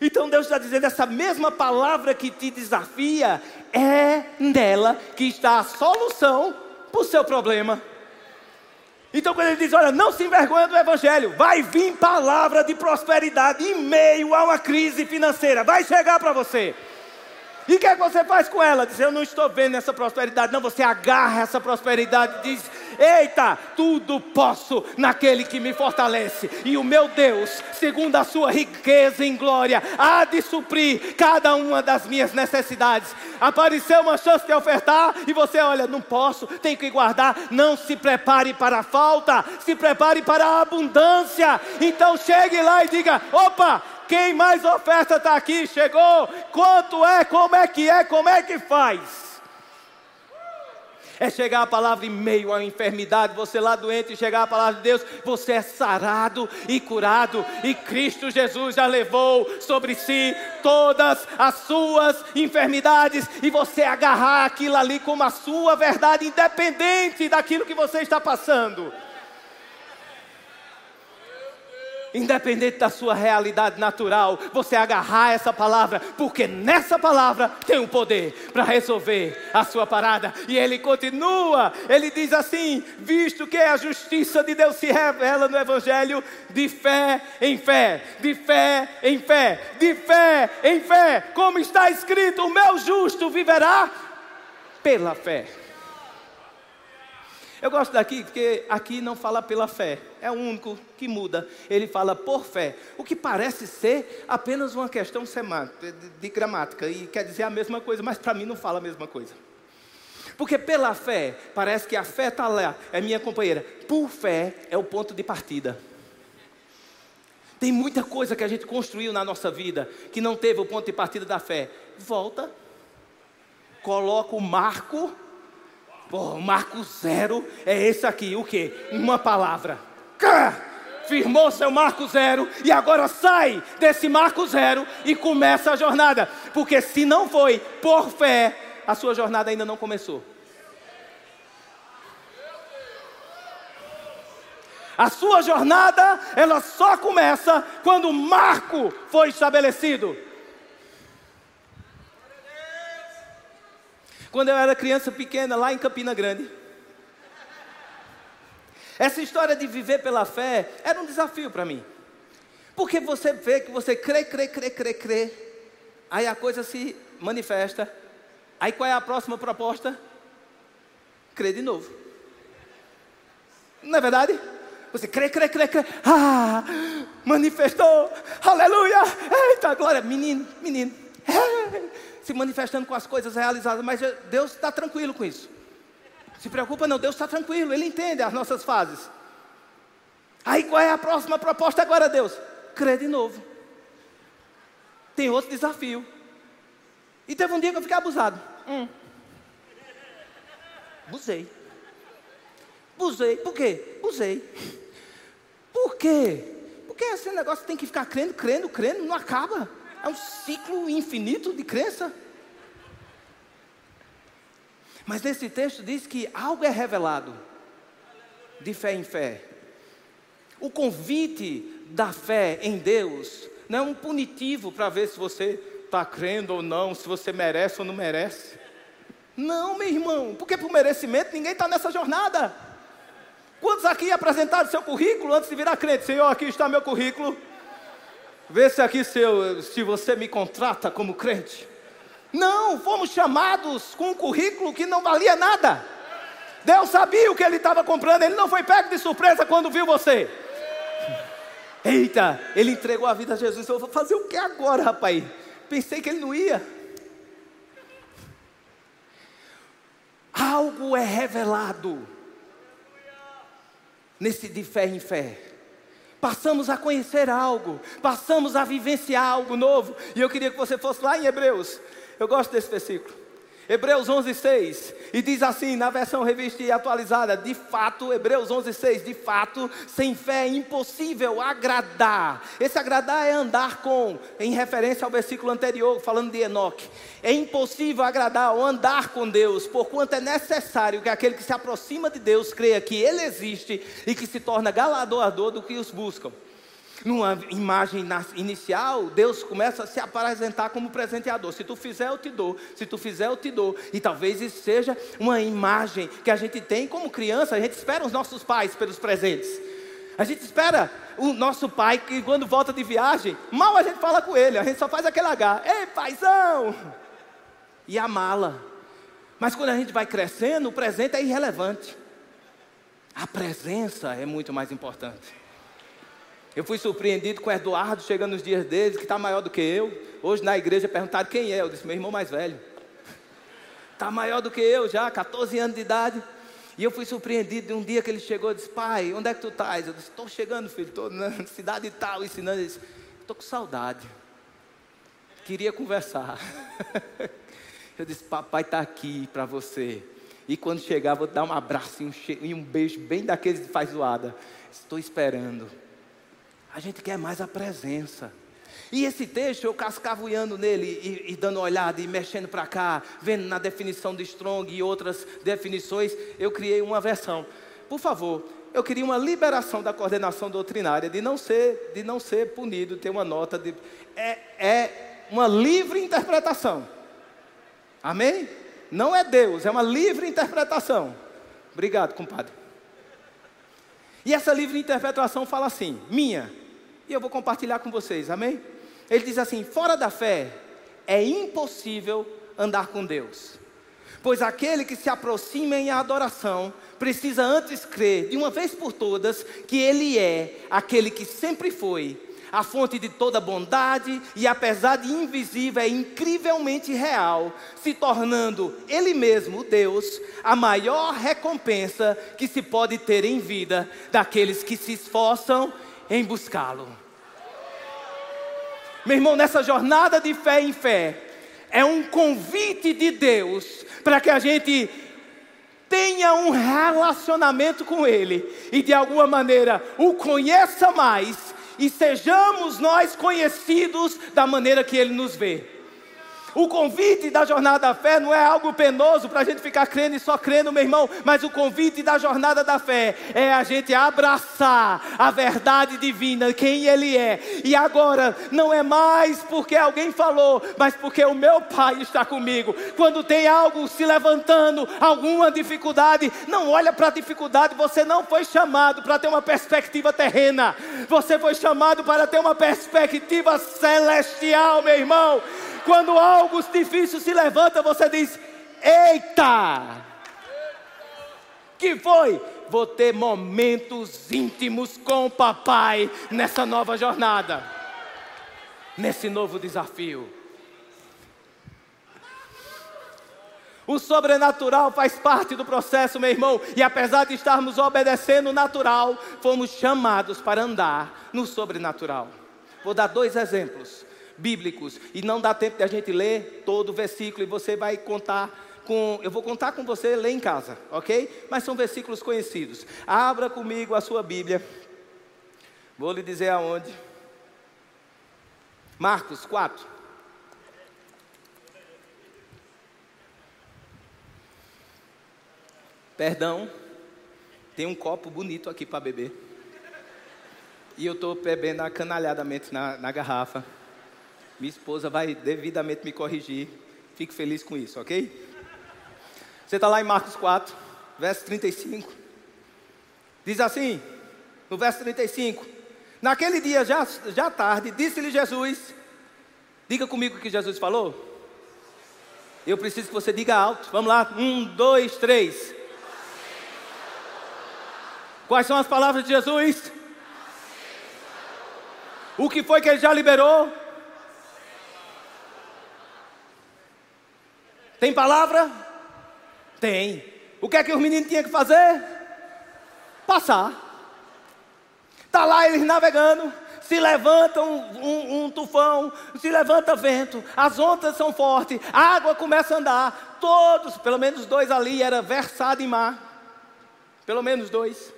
Então Deus está dizendo: essa mesma palavra que te desafia, é nela que está a solução para o seu problema. Então, quando ele diz: Olha, não se envergonha do Evangelho, vai vir palavra de prosperidade em meio a uma crise financeira, vai chegar para você. E o que, é que você faz com ela? Diz: Eu não estou vendo essa prosperidade. Não, você agarra essa prosperidade diz: Eita, tudo posso naquele que me fortalece. E o meu Deus, segundo a sua riqueza em glória, há de suprir cada uma das minhas necessidades. Apareceu uma chance de ofertar e você olha: Não posso, tenho que guardar. Não se prepare para a falta, se prepare para a abundância. Então chegue lá e diga: Opa, quem mais oferta está aqui? Chegou? Quanto é? Como é que é? Como é que faz? É chegar a palavra em meio à enfermidade, você lá doente, chegar a palavra de Deus, você é sarado e curado, e Cristo Jesus já levou sobre si todas as suas enfermidades, e você agarrar aquilo ali como a sua verdade, independente daquilo que você está passando independente da sua realidade natural, você agarrar essa palavra, porque nessa palavra tem um poder para resolver a sua parada. E ele continua, ele diz assim: visto que a justiça de Deus se revela no Evangelho, de fé em fé, de fé em fé, de fé em fé, como está escrito: o meu justo viverá pela fé. Eu gosto daqui porque aqui não fala pela fé, é o único que muda. Ele fala por fé, o que parece ser apenas uma questão semântica, de, gramática, e quer dizer a mesma coisa, mas para mim não fala a mesma coisa. Porque pela fé, parece que a fé está lá, é minha companheira. Por fé é o ponto de partida. Tem muita coisa que a gente construiu na nossa vida que não teve o ponto de partida da fé. Volta, coloca o marco Pô, o marco zero é esse aqui, o que? Uma palavra. Firmou seu marco zero e agora sai desse marco zero e começa a jornada. Porque se não foi por fé, a sua jornada ainda não começou. A sua jornada, ela só começa quando o marco foi estabelecido. Quando eu era criança pequena, lá em Campina Grande. Essa história de viver pela fé era um desafio para mim. Porque você vê que você crê, crê, crê, crê, crê. Aí a coisa se manifesta. Aí qual é a próxima proposta? Crê de novo. Não é verdade? Você crê, crê, crê, crê. Ah, manifestou. Aleluia. Eita, glória. Menino, menino. Se manifestando com as coisas realizadas. Mas Deus está tranquilo com isso. Se preocupa não, Deus está tranquilo. Ele entende as nossas fases. Aí qual é a próxima proposta agora, Deus? Crê de novo. Tem outro desafio. E teve um dia que eu fiquei abusado. Hum. Abusei. Abusei. Por quê? Abusei. Por quê? Porque esse negócio tem que ficar crendo, crendo, crendo, não acaba. É um ciclo infinito de crença. Mas nesse texto diz que algo é revelado de fé em fé. O convite da fé em Deus não é um punitivo para ver se você está crendo ou não, se você merece ou não merece. Não, meu irmão, porque por merecimento ninguém está nessa jornada. Quantos aqui apresentaram seu currículo antes de virar crente? Senhor, aqui está meu currículo. Vê se aqui seu, se você me contrata como crente. Não, fomos chamados com um currículo que não valia nada. Deus sabia o que ele estava comprando, ele não foi pego de surpresa quando viu você. Eita, ele entregou a vida a Jesus. Eu vou fazer o que agora, rapaz? Pensei que ele não ia. Algo é revelado nesse de fé em fé. Passamos a conhecer algo, passamos a vivenciar algo novo. E eu queria que você fosse lá em Hebreus. Eu gosto desse versículo. Hebreus 11, 6, e diz assim, na versão revista e atualizada, de fato, Hebreus 11, 6, de fato, sem fé é impossível agradar. Esse agradar é andar com, em referência ao versículo anterior, falando de Enoque. É impossível agradar ou andar com Deus, porquanto é necessário que aquele que se aproxima de Deus creia que Ele existe e que se torna galardoador do que os buscam numa imagem inicial, Deus começa a se apresentar como presenteador. Se tu fizer, eu te dou. Se tu fizer, eu te dou. E talvez isso seja uma imagem que a gente tem como criança. A gente espera os nossos pais pelos presentes. A gente espera o nosso pai que quando volta de viagem, mal a gente fala com ele. A gente só faz aquele H. Ei, paizão! E a mala. Mas quando a gente vai crescendo, o presente é irrelevante. A presença é muito mais importante. Eu fui surpreendido com o Eduardo chegando nos dias deles, que está maior do que eu. Hoje na igreja perguntaram quem é. Eu disse, meu irmão mais velho. Está maior do que eu já, 14 anos de idade. E eu fui surpreendido de um dia que ele chegou e disse, pai, onde é que tu estás? Eu disse, estou chegando, filho, estou na (laughs) cidade tal, ensinando. Ele disse, estou com saudade. Queria conversar. (laughs) eu disse, papai está aqui para você. E quando chegar, vou dar um abraço e um, e um beijo bem daqueles que faz zoada. Estou esperando. A gente quer mais a presença. E esse texto, eu cascavuiando nele e, e dando olhada e mexendo para cá, vendo na definição de Strong e outras definições, eu criei uma versão. Por favor, eu queria uma liberação da coordenação doutrinária de não ser, de não ser punido, ter uma nota de. É, é uma livre interpretação. Amém? Não é Deus, é uma livre interpretação. Obrigado, compadre. E essa livre interpretação fala assim: minha, e eu vou compartilhar com vocês, amém? Ele diz assim: fora da fé é impossível andar com Deus, pois aquele que se aproxima em adoração precisa antes crer, de uma vez por todas, que Ele é aquele que sempre foi, a fonte de toda bondade e, apesar de invisível, é incrivelmente real, se tornando Ele mesmo, Deus, a maior recompensa que se pode ter em vida daqueles que se esforçam em buscá-lo. Meu irmão, nessa jornada de fé em fé, é um convite de Deus para que a gente tenha um relacionamento com Ele e de alguma maneira o conheça mais e sejamos nós conhecidos da maneira que Ele nos vê. O convite da jornada da fé não é algo penoso para a gente ficar crendo e só crendo, meu irmão, mas o convite da jornada da fé é a gente abraçar a verdade divina, quem Ele é. E agora, não é mais porque alguém falou, mas porque o meu Pai está comigo. Quando tem algo se levantando, alguma dificuldade, não olha para a dificuldade, você não foi chamado para ter uma perspectiva terrena, você foi chamado para ter uma perspectiva celestial, meu irmão. Quando algo difícil se levanta, você diz: Eita! Que foi? Vou ter momentos íntimos com o papai nessa nova jornada, nesse novo desafio. O sobrenatural faz parte do processo, meu irmão, e apesar de estarmos obedecendo o natural, fomos chamados para andar no sobrenatural. Vou dar dois exemplos bíblicos. E não dá tempo de a gente ler todo o versículo e você vai contar com, eu vou contar com você ler em casa, ok? Mas são versículos conhecidos. Abra comigo a sua Bíblia. Vou lhe dizer aonde. Marcos 4. Perdão, tem um copo bonito aqui para beber. E eu estou bebendo acanalhadamente na, na garrafa. Minha esposa vai devidamente me corrigir. Fico feliz com isso, ok? Você está lá em Marcos 4, verso 35. Diz assim, no verso 35: Naquele dia, já, já tarde, disse-lhe Jesus: Diga comigo o que Jesus falou. Eu preciso que você diga alto. Vamos lá, um, dois, três. Quais são as palavras de Jesus? O que foi que ele já liberou? Tem palavra? Tem. O que é que os meninos tinham que fazer? Passar. Está lá eles navegando, se levanta um, um, um, tufão, se levanta vento, as ondas são fortes, a água começa a andar, todos, pelo menos dois ali, era versado em mar, pelo menos dois.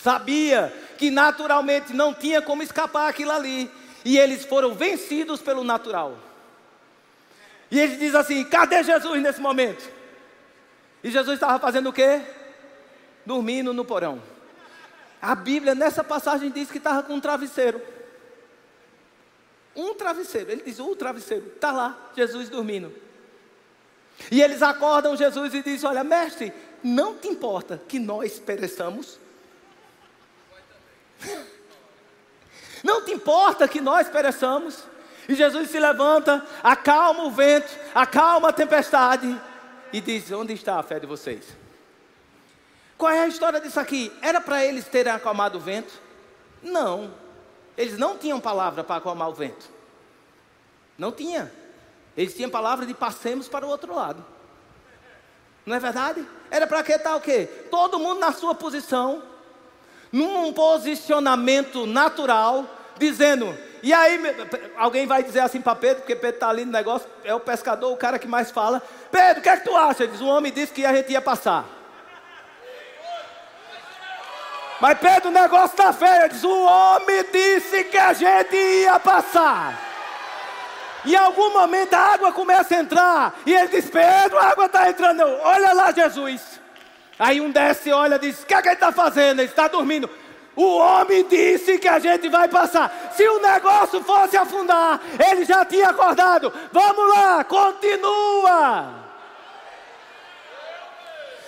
Sabia que naturalmente não tinha como escapar aquilo ali, e eles foram vencidos pelo natural. E ele diz assim: cadê Jesus nesse momento? E Jesus estava fazendo o quê? Dormindo no porão. A Bíblia, nessa passagem, diz que estava com um travesseiro. Um travesseiro. Ele diz: o travesseiro. Está lá, Jesus dormindo. E eles acordam Jesus e dizem: Olha, mestre, não te importa que nós pereçamos? (laughs) Não te importa que nós pereçamos? E Jesus se levanta, acalma o vento, acalma a tempestade e diz: Onde está a fé de vocês? Qual é a história disso aqui? Era para eles terem acalmado o vento? Não. Eles não tinham palavra para acalmar o vento. Não tinha. Eles tinham palavra de passemos para o outro lado. Não é verdade? Era para que estar o quê? Todo mundo na sua posição, num posicionamento natural, dizendo: e aí, alguém vai dizer assim para Pedro, porque Pedro está ali no negócio, é o pescador, o cara que mais fala. Pedro, o que é que tu acha? Ele diz: o homem disse que a gente ia passar. Mas Pedro, o negócio está feio. Ele diz: o homem disse que a gente ia passar. Em algum momento a água começa a entrar. E ele diz: Pedro, a água está entrando. Olha lá, Jesus. Aí um desce, olha, diz: O que é que ele está fazendo? Ele está dormindo. O homem disse que a gente vai passar. Se o negócio fosse afundar, ele já tinha acordado. Vamos lá, continua.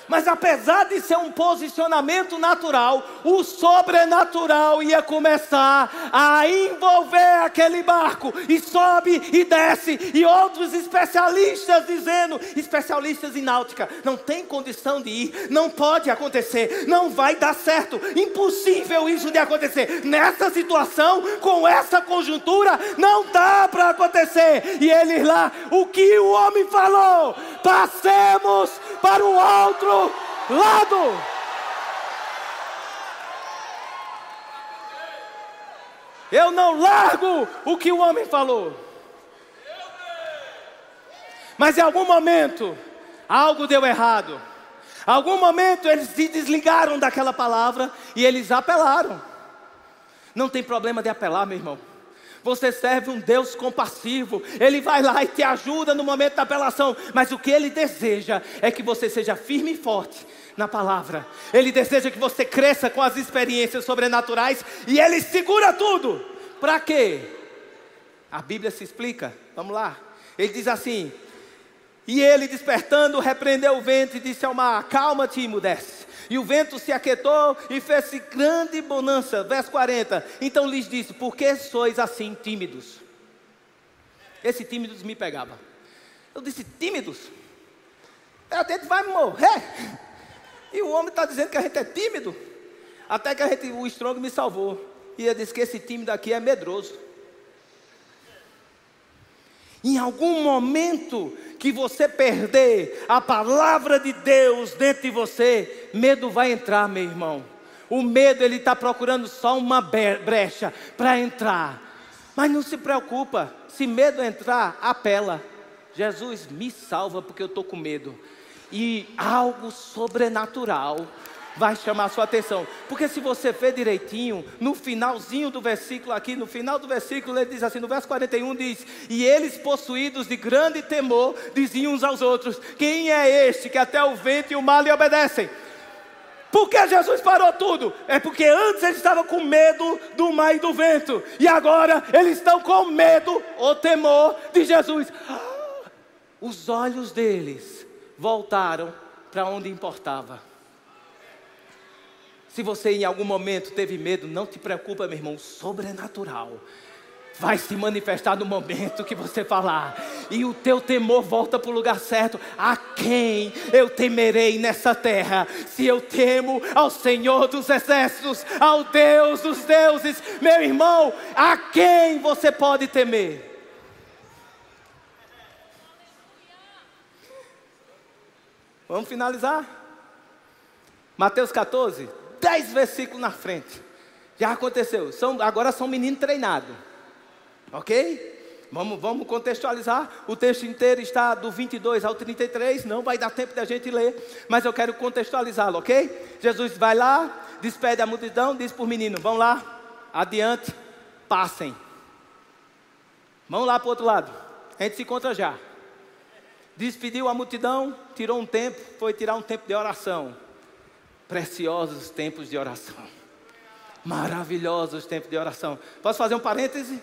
Mas apesar de ser um posicionamento natural, o sobrenatural ia começar a envolver aquele barco e sobe e desce e outros especialistas dizendo, especialistas em náutica, não tem condição de ir, não pode acontecer, não vai dar certo, impossível isso de acontecer. Nessa situação, com essa conjuntura, não dá para acontecer. E eles lá, o que o homem falou? Passemos para o outro lado. Eu não largo o que o homem falou. Mas em algum momento, algo deu errado. Em algum momento eles se desligaram daquela palavra e eles apelaram. Não tem problema de apelar, meu irmão. Você serve um Deus compassivo. Ele vai lá e te ajuda no momento da apelação. Mas o que ele deseja é que você seja firme e forte na palavra. Ele deseja que você cresça com as experiências sobrenaturais. E ele segura tudo. Para quê? A Bíblia se explica. Vamos lá. Ele diz assim: E ele despertando, repreendeu o vento e disse ao mar: Calma-te e mudece. E o vento se aquietou e fez-se grande bonança. Verso 40. Então lhes disse: Por que sois assim tímidos? Esse tímidos me pegava. Eu disse: Tímidos? A gente vai morrer. E o homem está dizendo que a gente é tímido. Até que a gente, o estrongo me salvou. E ele disse que esse tímido aqui é medroso. Em algum momento que você perder a palavra de Deus dentro de você, medo vai entrar, meu irmão. O medo ele está procurando só uma brecha para entrar. Mas não se preocupa, se medo entrar, apela. Jesus me salva porque eu estou com medo. E algo sobrenatural vai chamar sua atenção. Porque se você ver direitinho, no finalzinho do versículo aqui, no final do versículo, ele diz assim, no verso 41 diz: "E eles possuídos de grande temor, diziam uns aos outros: Quem é este que até o vento e o mar lhe obedecem?" Por que Jesus parou tudo? É porque antes eles estavam com medo do mar e do vento, e agora eles estão com medo ou temor de Jesus. Ah, os olhos deles voltaram para onde importava. Se você em algum momento teve medo, não te preocupa, meu irmão, sobrenatural vai se manifestar no momento que você falar, e o teu temor volta para o lugar certo. A quem eu temerei nessa terra? Se eu temo ao Senhor dos exércitos, ao Deus dos deuses, meu irmão, a quem você pode temer? Vamos finalizar? Mateus 14, dez versículos na frente. Já aconteceu. São, agora são meninos treinados. Ok? Vamos, vamos contextualizar. O texto inteiro está do 22 ao 33. Não vai dar tempo da gente ler. Mas eu quero contextualizá-lo, ok? Jesus vai lá, despede a multidão, diz para o menino: Vão lá, adiante, passem. Vamos lá para o outro lado. A gente se encontra já. Despediu a multidão, tirou um tempo, foi tirar um tempo de oração preciosos tempos de oração. Maravilhosos tempos de oração. Posso fazer um parêntese?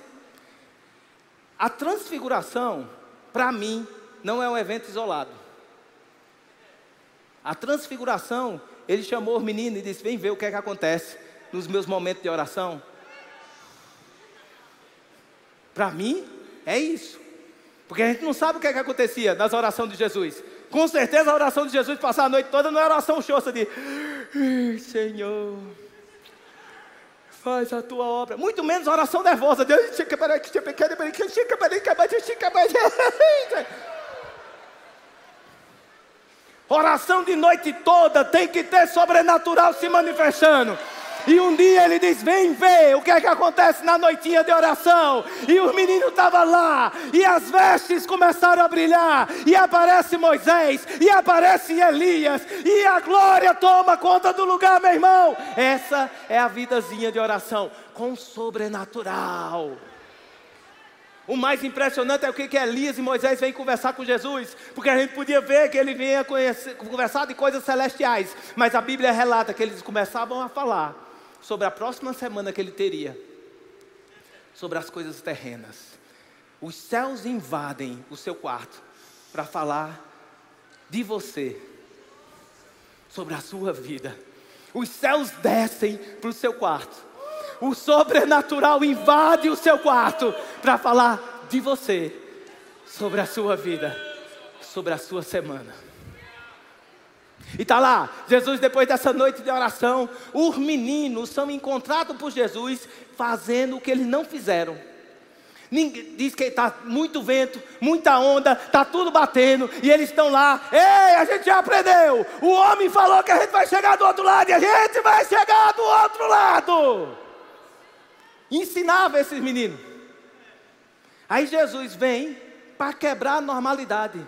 A transfiguração, para mim, não é um evento isolado. A transfiguração, ele chamou os meninos e disse: Vem ver o que é que acontece nos meus momentos de oração. Para mim, é isso. Porque a gente não sabe o que é que acontecia nas orações de Jesus. Com certeza a oração de Jesus passar a noite toda não era oração xoxa de Senhor, faz a tua obra. Muito menos oração nervosa. Oração de noite toda tem que ter sobrenatural se manifestando. E um dia ele diz: Vem ver o que é que acontece na noitinha de oração. E os meninos estavam lá, e as vestes começaram a brilhar, e aparece Moisés, e aparece Elias, e a glória toma conta do lugar, meu irmão. Essa é a vidazinha de oração com sobrenatural. O mais impressionante é o que, que Elias e Moisés vêm conversar com Jesus, porque a gente podia ver que ele vinha conhecer, conversar de coisas celestiais, mas a Bíblia relata que eles começavam a falar sobre a próxima semana que ele teria, sobre as coisas terrenas. Os céus invadem o seu quarto para falar de você, sobre a sua vida. Os céus descem para o seu quarto. O sobrenatural invade o seu quarto para falar de você, sobre a sua vida, sobre a sua semana. E está lá, Jesus, depois dessa noite de oração, os meninos são encontrados por Jesus fazendo o que eles não fizeram. Ninguém, diz que está muito vento, muita onda, está tudo batendo, e eles estão lá. Ei, a gente já aprendeu. O homem falou que a gente vai chegar do outro lado, e a gente vai chegar do outro lado. Ensinava esses meninos. Aí Jesus vem para quebrar a normalidade.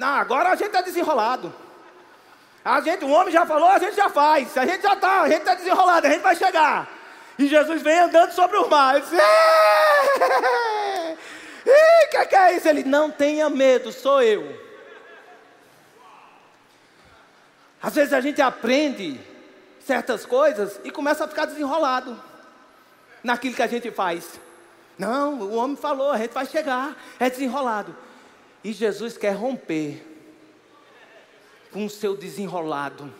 Não, agora a gente está desenrolado. A gente, o homem já falou, a gente já faz. A gente já está, a gente está desenrolado, a gente vai chegar. E Jesus vem andando sobre o mar. O que, que é isso? Ele não tenha medo, sou eu. Às vezes a gente aprende certas coisas e começa a ficar desenrolado naquilo que a gente faz. Não, o homem falou, a gente vai chegar, é desenrolado. E Jesus quer romper com o seu desenrolado.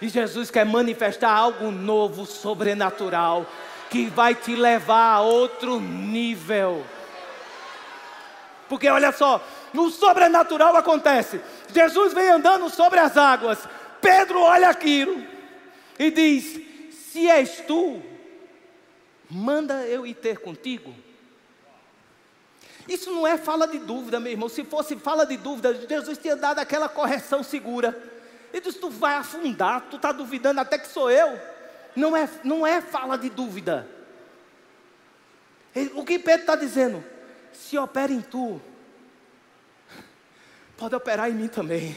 E Jesus quer manifestar algo novo, sobrenatural, que vai te levar a outro nível. Porque olha só, no sobrenatural acontece. Jesus vem andando sobre as águas. Pedro olha aquilo e diz: Se és tu, manda eu ir ter contigo. Isso não é fala de dúvida, meu irmão. Se fosse fala de dúvida, Jesus tinha dado aquela correção segura. Ele disse: Tu vai afundar, tu está duvidando até que sou eu. Não é, não é fala de dúvida. O que Pedro está dizendo? Se opera em tu, pode operar em mim também.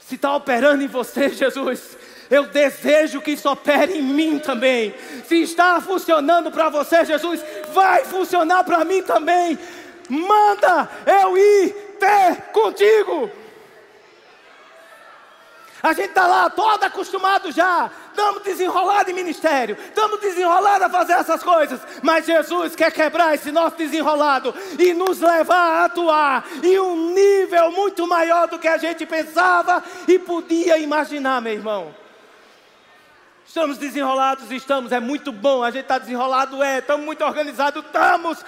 Se está operando em você, (laughs) Jesus, eu desejo que isso opere em mim também. Se está funcionando para você, Jesus, vai funcionar para mim também. Manda eu ir ter contigo. A gente está lá todo acostumado já, estamos desenrolados em ministério, estamos desenrolados a fazer essas coisas, mas Jesus quer quebrar esse nosso desenrolado e nos levar a atuar em um nível muito maior do que a gente pensava e podia imaginar, meu irmão. Estamos desenrolados, estamos, é muito bom. A gente está desenrolado, é, estamos muito organizados, estamos,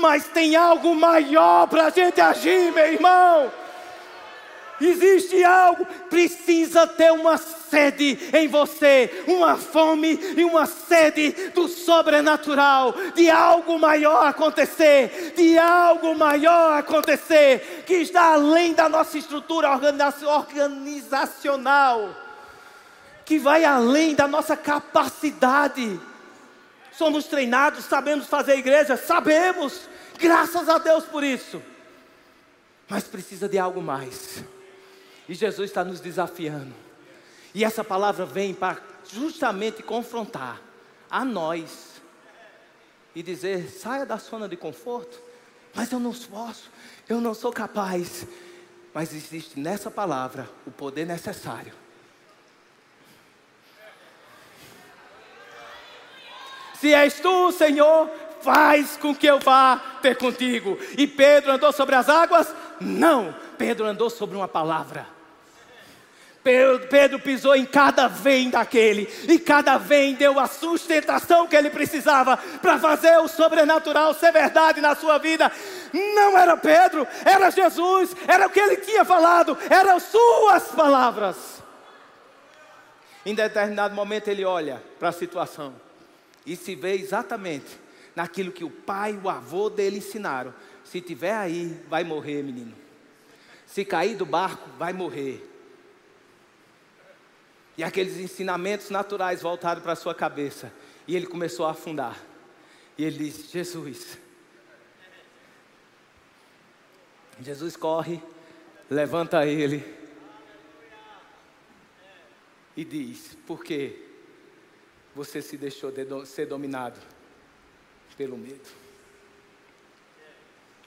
mas tem algo maior para a gente agir, meu irmão. Existe algo, precisa ter uma sede em você, uma fome e uma sede do sobrenatural, de algo maior acontecer, de algo maior acontecer, que está além da nossa estrutura organizacional, que vai além da nossa capacidade. Somos treinados, sabemos fazer igreja, sabemos, graças a Deus por isso, mas precisa de algo mais. E Jesus está nos desafiando. E essa palavra vem para justamente confrontar a nós e dizer: saia da zona de conforto, mas eu não posso, eu não sou capaz. Mas existe nessa palavra o poder necessário. Se és tu, Senhor, faz com que eu vá ter contigo. E Pedro andou sobre as águas? Não, Pedro andou sobre uma palavra. Pedro pisou em cada vem daquele, e cada vem deu a sustentação que ele precisava para fazer o sobrenatural ser verdade na sua vida. Não era Pedro, era Jesus, era o que ele tinha falado, eram suas palavras. Em determinado momento ele olha para a situação e se vê exatamente naquilo que o pai e o avô dele ensinaram. Se tiver aí, vai morrer, menino. Se cair do barco, vai morrer. E aqueles ensinamentos naturais voltaram para sua cabeça. E ele começou a afundar. E ele disse: Jesus. Jesus corre, levanta ele e diz: Por que você se deixou de ser dominado pelo medo?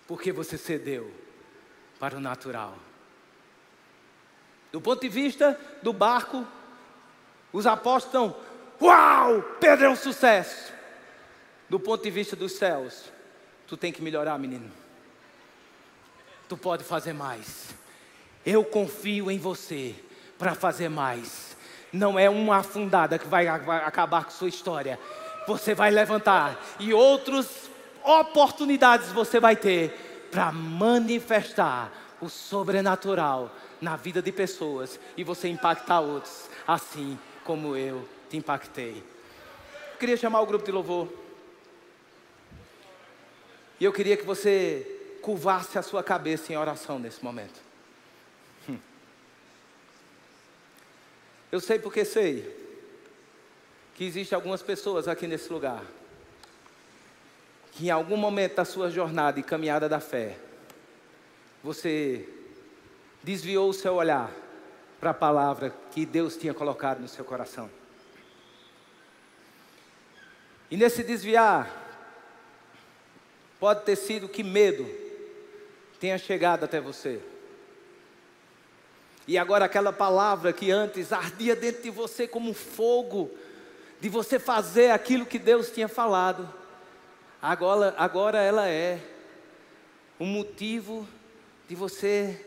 Por que você cedeu para o natural? Do ponto de vista do barco, os apóstolos estão, uau, Pedro é um sucesso. Do ponto de vista dos céus, tu tem que melhorar, menino. Tu pode fazer mais. Eu confio em você para fazer mais. Não é uma afundada que vai, acabar com sua história. Você vai levantar e outras oportunidades você vai ter para manifestar o sobrenatural na vida de pessoas e você impactar outros assim como eu te impactei. Eu queria chamar o grupo de louvor. E eu queria que você curvasse a sua cabeça em oração nesse momento. Eu sei porque sei que existem algumas pessoas aqui nesse lugar que em algum momento da sua jornada e caminhada da fé, você desviou o seu olhar para a palavra que Deus tinha colocado no seu coração. E nesse desviar, pode ter sido que medo tenha chegado até você. E agora aquela palavra que antes ardia dentro de você como fogo, de você fazer aquilo que Deus tinha falado, agora, agora ela é um motivo de você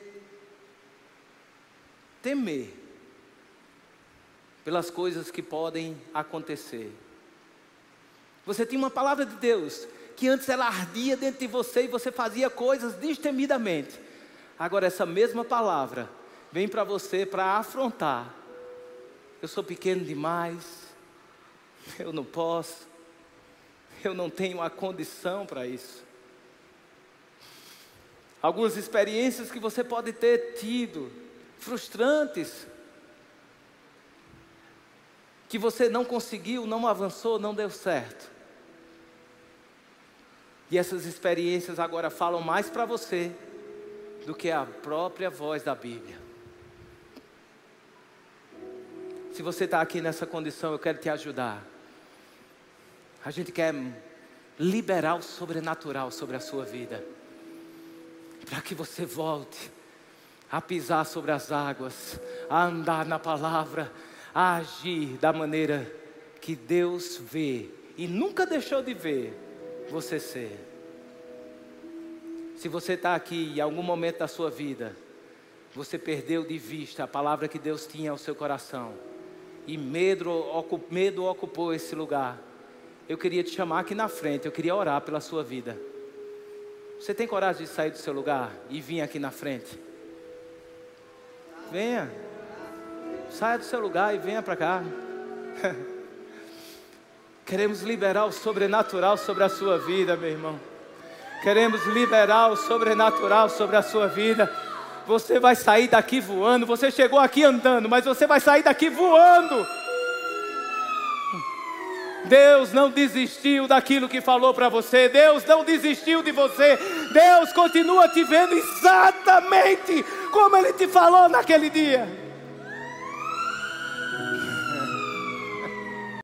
temer pelas coisas que podem acontecer. Você tinha uma palavra de Deus que antes ela ardia dentro de você e você fazia coisas destemidamente. Agora essa mesma palavra vem para você para afrontar. Eu sou pequeno demais, eu não posso, eu não tenho a condição para isso. Algumas experiências que você pode ter tido, frustrantes, que você não conseguiu, não avançou, não deu certo. E essas experiências agora falam mais para você do que a própria voz da Bíblia. Se você está aqui nessa condição, eu quero te ajudar. A gente quer liberar o sobrenatural sobre a sua vida, para que você volte a pisar sobre as águas, a andar na palavra, a agir da maneira que Deus vê e nunca deixou de ver você ser. Se você está aqui em algum momento da sua vida, você perdeu de vista a palavra que Deus tinha ao seu coração e medo, medo ocupou esse lugar. Eu queria te chamar aqui na frente, eu queria orar pela sua vida. Você tem coragem de sair do seu lugar e vir aqui na frente? Venha. Saia do seu lugar e venha para cá. (laughs) Queremos liberar o sobrenatural sobre a sua vida, meu irmão. Queremos liberar o sobrenatural sobre a sua vida. Você vai sair daqui voando. Você chegou aqui andando, mas você vai sair daqui voando. Deus não desistiu daquilo que falou para você. Deus não desistiu de você. Deus continua te vendo exatamente como Ele te falou naquele dia.